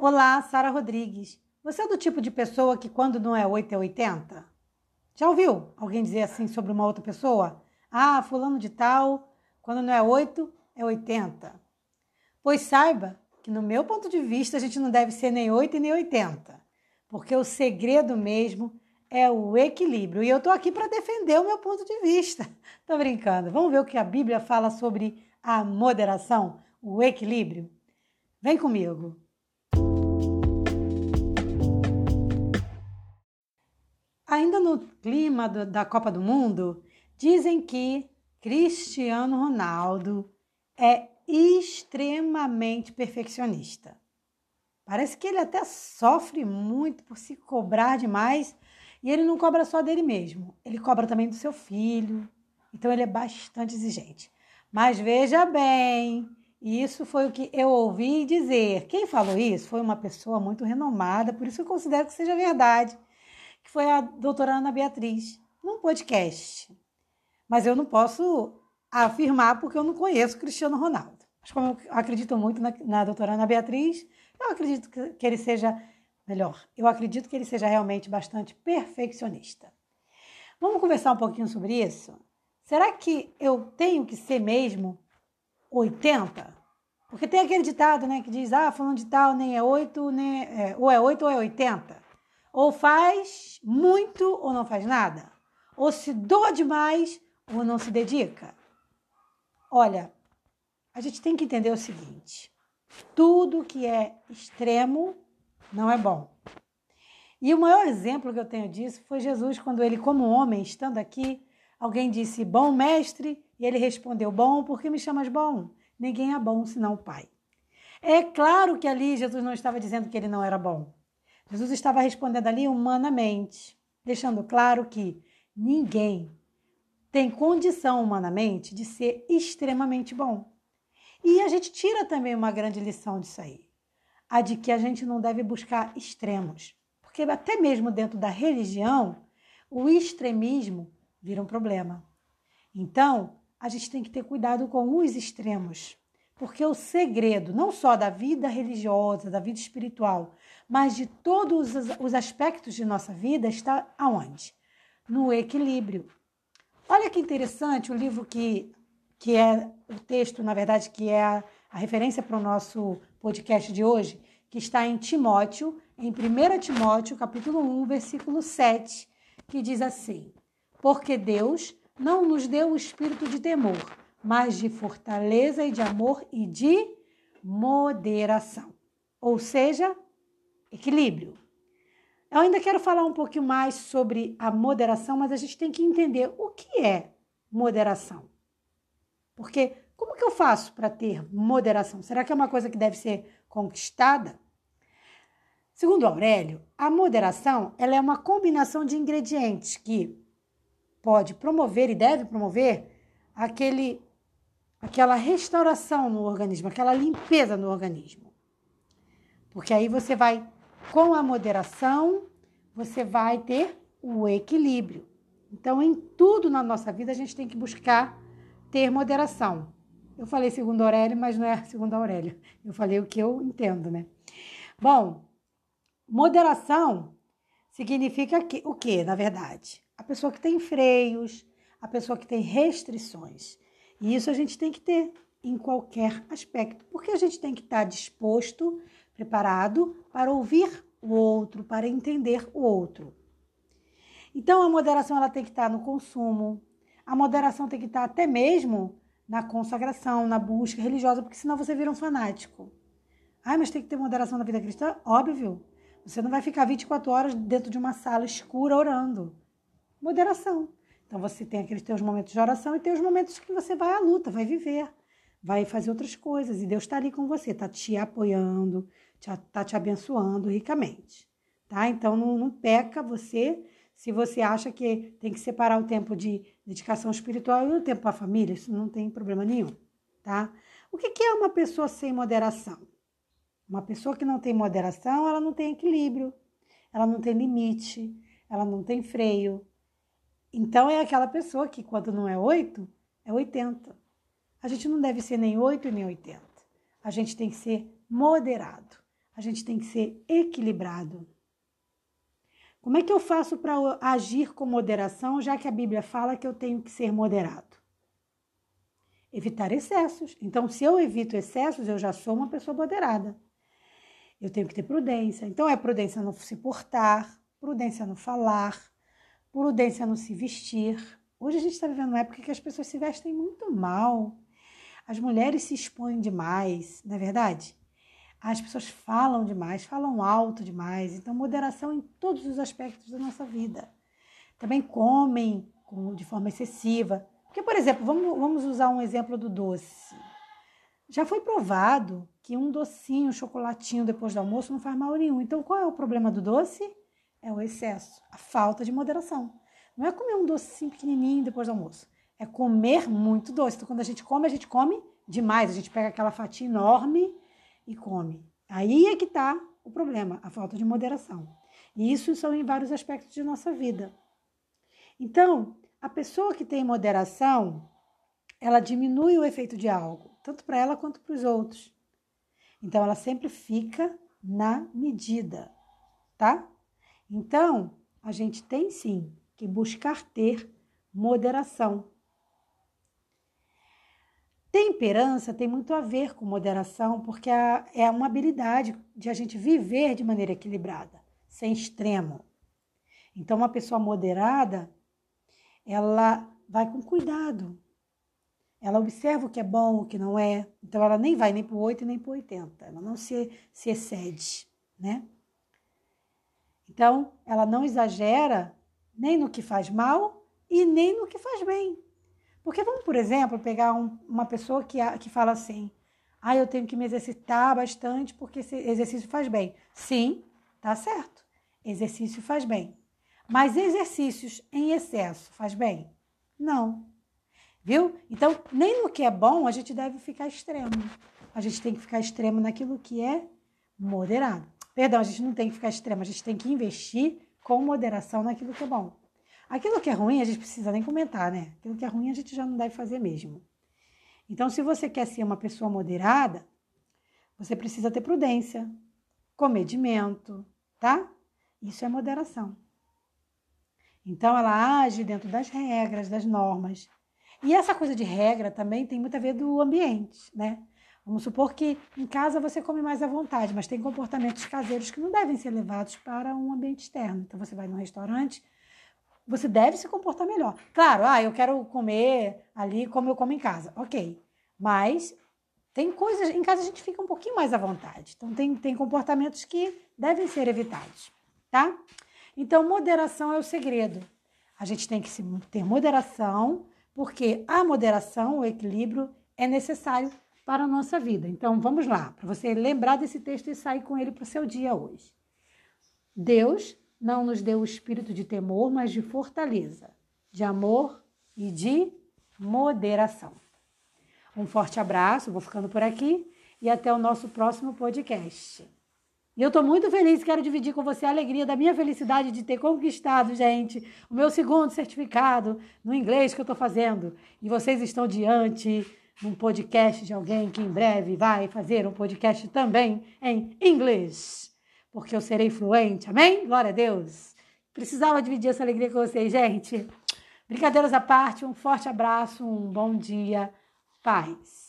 Olá, Sara Rodrigues. Você é do tipo de pessoa que quando não é 8 é 80? Já ouviu alguém dizer assim sobre uma outra pessoa? Ah, fulano de tal, quando não é 8 é 80. Pois saiba que no meu ponto de vista a gente não deve ser nem 8 e nem 80, porque o segredo mesmo é o equilíbrio. E eu tô aqui para defender o meu ponto de vista. Tô brincando. Vamos ver o que a Bíblia fala sobre a moderação, o equilíbrio? Vem comigo. Ainda no clima do, da Copa do Mundo, dizem que Cristiano Ronaldo é extremamente perfeccionista. Parece que ele até sofre muito por se cobrar demais e ele não cobra só dele mesmo, ele cobra também do seu filho. Então ele é bastante exigente. Mas veja bem, isso foi o que eu ouvi dizer. Quem falou isso foi uma pessoa muito renomada, por isso eu considero que seja verdade que foi a doutora Ana Beatriz, num podcast. Mas eu não posso afirmar porque eu não conheço Cristiano Ronaldo. Mas como eu acredito muito na, na doutora Ana Beatriz, eu acredito que, que ele seja, melhor, eu acredito que ele seja realmente bastante perfeccionista. Vamos conversar um pouquinho sobre isso? Será que eu tenho que ser mesmo 80? Porque tem aquele ditado, né, que diz, ah, falando de tal, nem é 8, nem é, ou é 8 ou é 80. Ou faz muito ou não faz nada. Ou se doa demais ou não se dedica. Olha, a gente tem que entender o seguinte: tudo que é extremo não é bom. E o maior exemplo que eu tenho disso foi Jesus, quando ele, como homem, estando aqui, alguém disse: Bom mestre, e ele respondeu: Bom, por que me chamas bom? Ninguém é bom senão o Pai. É claro que ali Jesus não estava dizendo que ele não era bom. Jesus estava respondendo ali humanamente, deixando claro que ninguém tem condição humanamente de ser extremamente bom. E a gente tira também uma grande lição disso aí, a de que a gente não deve buscar extremos, porque até mesmo dentro da religião, o extremismo vira um problema. Então, a gente tem que ter cuidado com os extremos, porque o segredo não só da vida religiosa, da vida espiritual, mas de todos os aspectos de nossa vida está aonde? No equilíbrio. Olha que interessante o livro que, que é o texto, na verdade, que é a, a referência para o nosso podcast de hoje, que está em Timóteo, em 1 Timóteo, capítulo 1, versículo 7, que diz assim: Porque Deus não nos deu o espírito de temor, mas de fortaleza e de amor e de moderação. Ou seja, equilíbrio. Eu ainda quero falar um pouquinho mais sobre a moderação, mas a gente tem que entender o que é moderação. Porque como que eu faço para ter moderação? Será que é uma coisa que deve ser conquistada? Segundo Aurélio, a moderação ela é uma combinação de ingredientes que pode promover e deve promover aquele, aquela restauração no organismo, aquela limpeza no organismo. Porque aí você vai com a moderação, você vai ter o equilíbrio. Então, em tudo na nossa vida, a gente tem que buscar ter moderação. Eu falei segundo Aurélio, mas não é segundo Aurélio. Eu falei o que eu entendo, né? Bom, moderação significa que, o que, na verdade? A pessoa que tem freios, a pessoa que tem restrições. E isso a gente tem que ter em qualquer aspecto, porque a gente tem que estar disposto preparado para ouvir o outro, para entender o outro. Então a moderação ela tem que estar no consumo, a moderação tem que estar até mesmo na consagração, na busca religiosa, porque senão você vira um fanático. Ah, mas tem que ter moderação na vida cristã? Óbvio. Você não vai ficar 24 horas dentro de uma sala escura orando. Moderação. Então você tem aqueles teus momentos de oração e tem os momentos que você vai à luta, vai viver, vai fazer outras coisas. E Deus está ali com você, está te apoiando, está te abençoando ricamente, tá? Então não, não peca você se você acha que tem que separar o tempo de dedicação espiritual e o tempo para a família, isso não tem problema nenhum, tá? O que, que é uma pessoa sem moderação? Uma pessoa que não tem moderação, ela não tem equilíbrio, ela não tem limite, ela não tem freio. Então é aquela pessoa que quando não é 8, é 80. A gente não deve ser nem 8 nem 80. A gente tem que ser moderado. A gente tem que ser equilibrado. Como é que eu faço para agir com moderação, já que a Bíblia fala que eu tenho que ser moderado? Evitar excessos. Então, se eu evito excessos, eu já sou uma pessoa moderada. Eu tenho que ter prudência. Então, é prudência no se portar, prudência no falar, prudência no se vestir. Hoje a gente está vivendo uma época que as pessoas se vestem muito mal. As mulheres se expõem demais, não é verdade? As pessoas falam demais, falam alto demais. Então, moderação em todos os aspectos da nossa vida. Também comem de forma excessiva. Porque, por exemplo, vamos, vamos usar um exemplo do doce. Já foi provado que um docinho, um chocolatinho depois do almoço não faz mal nenhum. Então, qual é o problema do doce? É o excesso, a falta de moderação. Não é comer um docinho pequenininho depois do almoço. É comer muito doce. Então, quando a gente come, a gente come demais. A gente pega aquela fatia enorme e come. Aí é que está o problema, a falta de moderação. E isso são em vários aspectos de nossa vida. Então, a pessoa que tem moderação, ela diminui o efeito de algo, tanto para ela quanto para os outros. Então, ela sempre fica na medida, tá? Então, a gente tem sim que buscar ter moderação. Temperança tem muito a ver com moderação, porque é uma habilidade de a gente viver de maneira equilibrada, sem extremo. Então, uma pessoa moderada, ela vai com cuidado. Ela observa o que é bom, o que não é. Então, ela nem vai nem para o 8 nem para o 80. Ela não se, se excede, né? Então, ela não exagera nem no que faz mal e nem no que faz bem. Porque vamos, por exemplo, pegar um, uma pessoa que, que fala assim: ah, eu tenho que me exercitar bastante porque esse exercício faz bem. Sim, tá certo. Exercício faz bem. Mas exercícios em excesso faz bem? Não. Viu? Então, nem no que é bom a gente deve ficar extremo. A gente tem que ficar extremo naquilo que é moderado. Perdão, a gente não tem que ficar extremo, a gente tem que investir com moderação naquilo que é bom. Aquilo que é ruim, a gente precisa nem comentar, né? Aquilo que é ruim, a gente já não deve fazer mesmo. Então, se você quer ser uma pessoa moderada, você precisa ter prudência, comedimento, tá? Isso é moderação. Então, ela age dentro das regras, das normas. E essa coisa de regra também tem muito a ver do ambiente, né? Vamos supor que em casa você come mais à vontade, mas tem comportamentos caseiros que não devem ser levados para um ambiente externo. Então, você vai num restaurante, você deve se comportar melhor. Claro, ah, eu quero comer ali como eu como em casa. Ok. Mas tem coisas. Em casa a gente fica um pouquinho mais à vontade. Então, tem, tem comportamentos que devem ser evitados, tá? Então, moderação é o segredo. A gente tem que ter moderação, porque a moderação, o equilíbrio, é necessário para a nossa vida. Então, vamos lá, para você lembrar desse texto e sair com ele para o seu dia hoje. Deus não nos deu o espírito de temor, mas de fortaleza, de amor e de moderação. Um forte abraço, vou ficando por aqui e até o nosso próximo podcast. E eu estou muito feliz, quero dividir com você a alegria da minha felicidade de ter conquistado, gente, o meu segundo certificado no inglês que eu estou fazendo. E vocês estão diante de um podcast de alguém que em breve vai fazer um podcast também em inglês porque eu serei fluente. Amém? Glória a Deus. Precisava dividir essa alegria com vocês, gente. Brincadeiras à parte, um forte abraço, um bom dia, paz.